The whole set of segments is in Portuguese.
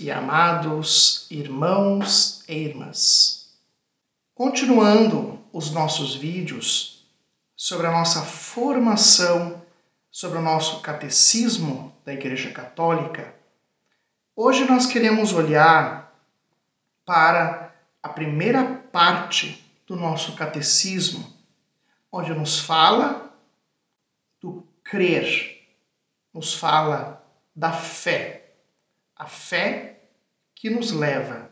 E amados irmãos e irmãs, continuando os nossos vídeos sobre a nossa formação, sobre o nosso catecismo da Igreja Católica, hoje nós queremos olhar para a primeira parte do nosso catecismo, onde nos fala do crer, nos fala da fé. A fé que nos leva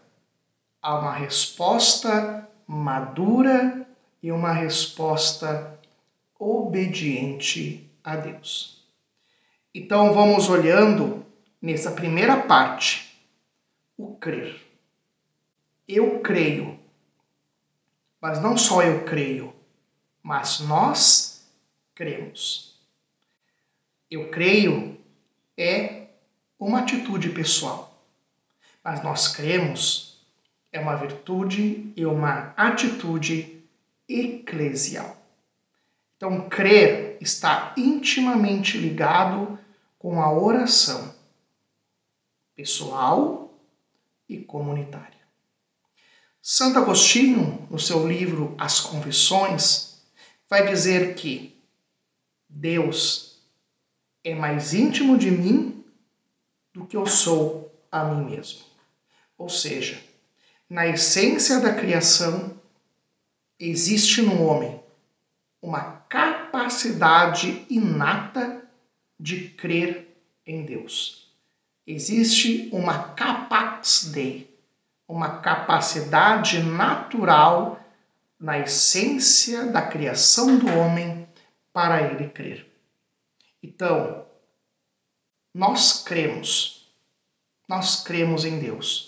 a uma resposta madura e uma resposta obediente a Deus. Então vamos olhando nessa primeira parte, o crer. Eu creio, mas não só eu creio, mas nós cremos. Eu creio é uma atitude pessoal, mas nós cremos é uma virtude e uma atitude eclesial. Então, crer está intimamente ligado com a oração pessoal e comunitária. Santo Agostinho, no seu livro As Confissões, vai dizer que Deus é mais íntimo de mim do que eu sou a mim mesmo. Ou seja, na essência da criação, existe no homem uma capacidade inata de crer em Deus. Existe uma capax dei, uma capacidade natural na essência da criação do homem para ele crer. Então, nós cremos, nós cremos em Deus,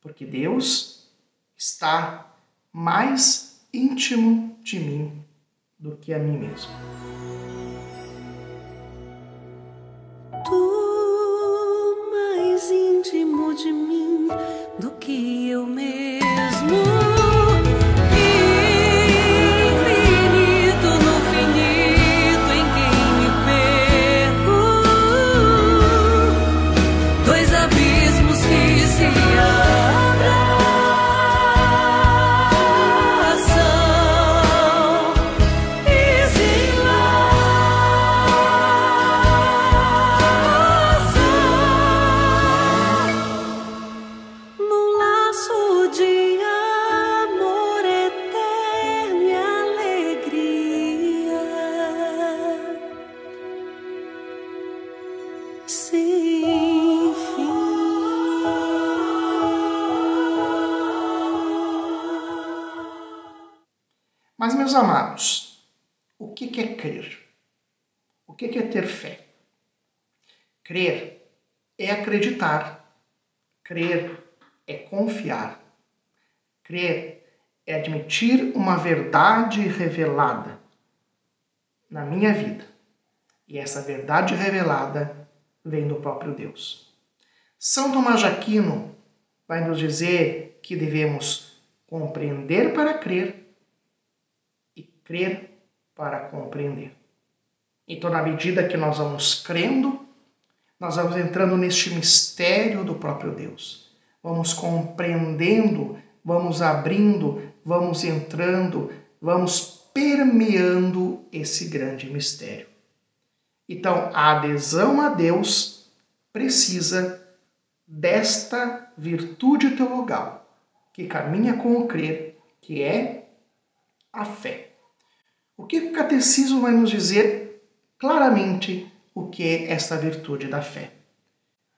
porque Deus está mais íntimo de mim do que a mim mesmo. Tu mais íntimo de mim do que eu mesmo. Mas, meus amados, o que é crer? O que é ter fé? Crer é acreditar, crer é confiar, crer é admitir uma verdade revelada na minha vida. E essa verdade revelada vem do próprio Deus. São Tomás de Aquino vai nos dizer que devemos compreender para crer crer para compreender. Então, na medida que nós vamos crendo, nós vamos entrando neste mistério do próprio Deus. Vamos compreendendo, vamos abrindo, vamos entrando, vamos permeando esse grande mistério. Então, a adesão a Deus precisa desta virtude teologal que caminha com o crer, que é a fé. O que o catecismo vai nos dizer claramente o que é esta virtude da fé?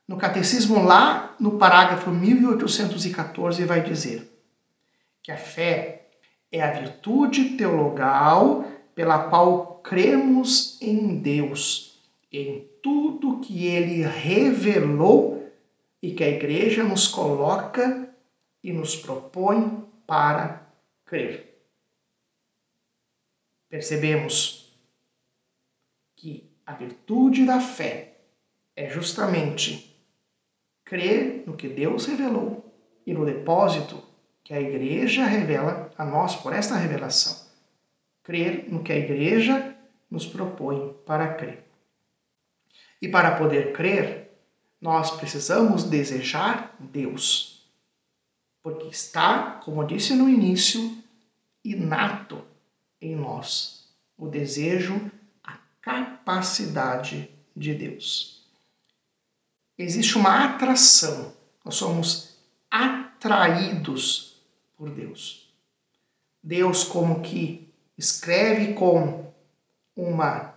No catecismo, lá no parágrafo 1814, vai dizer que a fé é a virtude teologal pela qual cremos em Deus, em tudo que ele revelou e que a igreja nos coloca e nos propõe para crer percebemos que a virtude da fé é justamente crer no que Deus revelou e no depósito que a igreja revela a nós por esta revelação. Crer no que a igreja nos propõe para crer. E para poder crer, nós precisamos desejar Deus. Porque está, como disse no início, inato em nós o desejo, a capacidade de Deus. Existe uma atração, nós somos atraídos por Deus. Deus, como que escreve com uma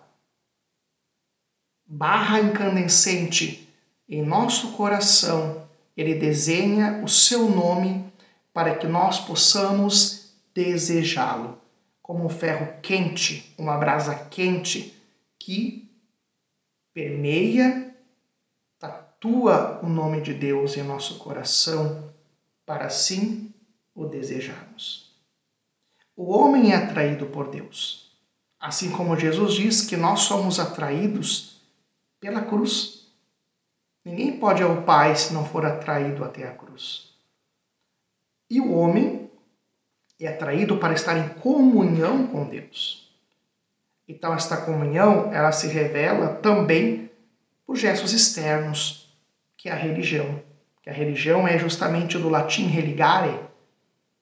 barra incandescente em nosso coração, ele desenha o seu nome para que nós possamos desejá-lo como um ferro quente, uma brasa quente que permeia, tatua o nome de Deus em nosso coração para assim o desejarmos. O homem é atraído por Deus, assim como Jesus diz que nós somos atraídos pela cruz. Ninguém pode ao Pai se não for atraído até a cruz. E o homem é atraído para estar em comunhão com Deus. Então esta comunhão, ela se revela também por gestos externos, que é a religião. Que a religião é justamente do latim religare,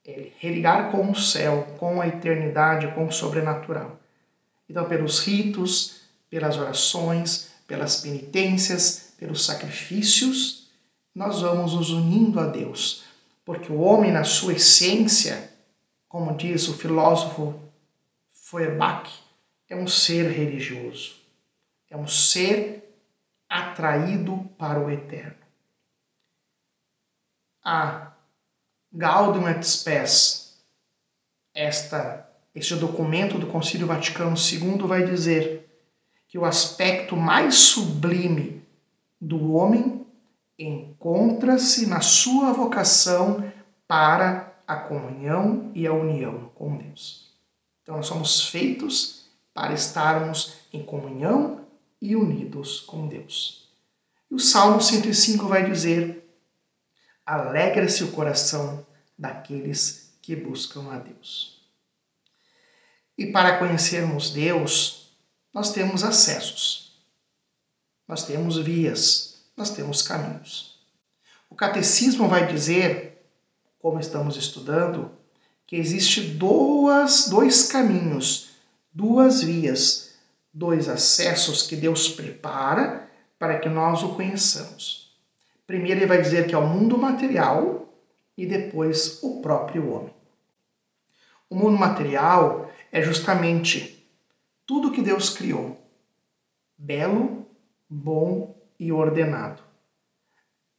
é religar com o céu, com a eternidade, com o sobrenatural. Então pelos ritos, pelas orações, pelas penitências, pelos sacrifícios, nós vamos nos unindo a Deus, porque o homem na sua essência como diz o filósofo Feuerbach, é um ser religioso, é um ser atraído para o eterno. A Gaudium et Spes, esta, este documento do Concílio Vaticano II vai dizer que o aspecto mais sublime do homem encontra-se na sua vocação para a comunhão e a união com Deus. Então, nós somos feitos para estarmos em comunhão e unidos com Deus. E o Salmo 105 vai dizer: Alegra-se o coração daqueles que buscam a Deus. E para conhecermos Deus, nós temos acessos, nós temos vias, nós temos caminhos. O catecismo vai dizer como estamos estudando, que existe duas, dois caminhos, duas vias, dois acessos que Deus prepara para que nós o conheçamos. Primeiro ele vai dizer que é o mundo material e depois o próprio homem. O mundo material é justamente tudo que Deus criou, belo, bom e ordenado.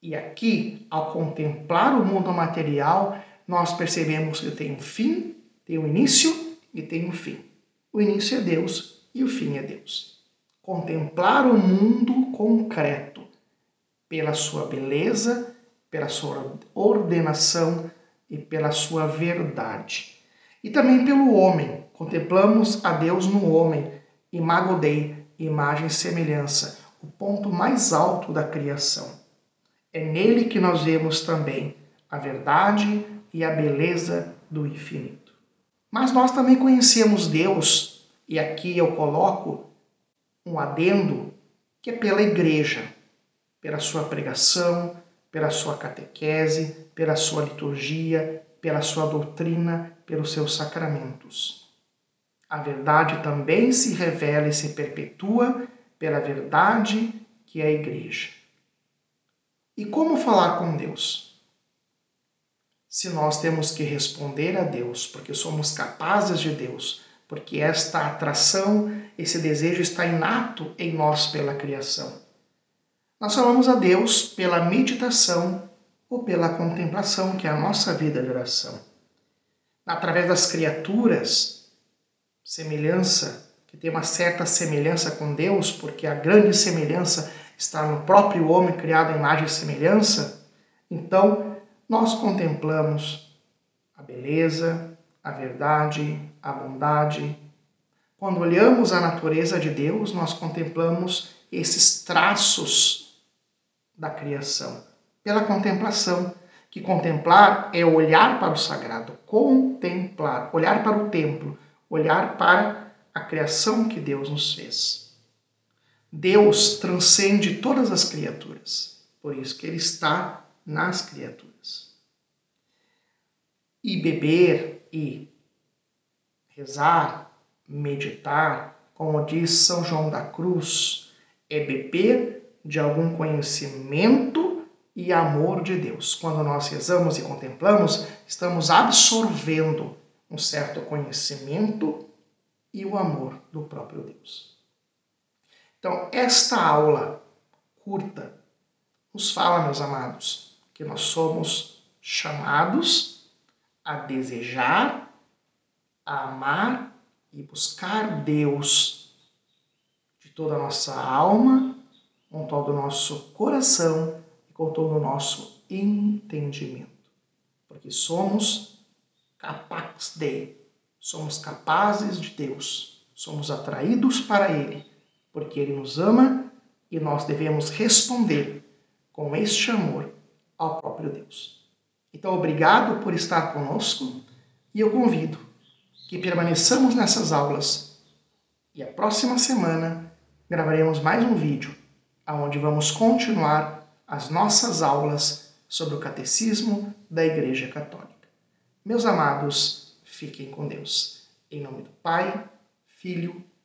E aqui, ao contemplar o mundo material, nós percebemos que tem um fim, tem um início e tem um fim. O início é Deus e o fim é Deus. Contemplar o mundo concreto pela sua beleza, pela sua ordenação e pela sua verdade. E também pelo homem. Contemplamos a Deus no homem, imago Dei, imagem e semelhança, o ponto mais alto da criação. É nele que nós vemos também a verdade e a beleza do infinito. Mas nós também conhecemos Deus, e aqui eu coloco um adendo, que é pela igreja, pela sua pregação, pela sua catequese, pela sua liturgia, pela sua doutrina, pelos seus sacramentos. A verdade também se revela e se perpetua pela verdade que é a igreja. E como falar com Deus? Se nós temos que responder a Deus, porque somos capazes de Deus, porque esta atração, esse desejo está inato em nós pela criação. Nós falamos a Deus pela meditação ou pela contemplação, que é a nossa vida de oração. Através das criaturas, semelhança, que tem uma certa semelhança com Deus, porque a grande semelhança está no próprio homem criado em imagem e semelhança, então nós contemplamos a beleza, a verdade, a bondade. Quando olhamos a natureza de Deus, nós contemplamos esses traços da criação pela contemplação. Que contemplar é olhar para o sagrado, contemplar, olhar para o templo, olhar para a criação que Deus nos fez. Deus transcende todas as criaturas. Por isso que ele está nas criaturas. E beber e rezar, meditar, como diz São João da Cruz, é beber de algum conhecimento e amor de Deus. Quando nós rezamos e contemplamos, estamos absorvendo um certo conhecimento e o amor do próprio Deus. Então, esta aula curta nos fala, meus amados, que nós somos chamados a desejar, a amar e buscar Deus de toda a nossa alma, com todo o nosso coração e com todo o nosso entendimento. Porque somos capazes de, somos capazes de Deus, somos atraídos para Ele, porque Ele nos ama e nós devemos responder com este amor ao próprio Deus. Então, obrigado por estar conosco e eu convido que permaneçamos nessas aulas e a próxima semana gravaremos mais um vídeo onde vamos continuar as nossas aulas sobre o Catecismo da Igreja Católica. Meus amados, fiquem com Deus. Em nome do Pai, Filho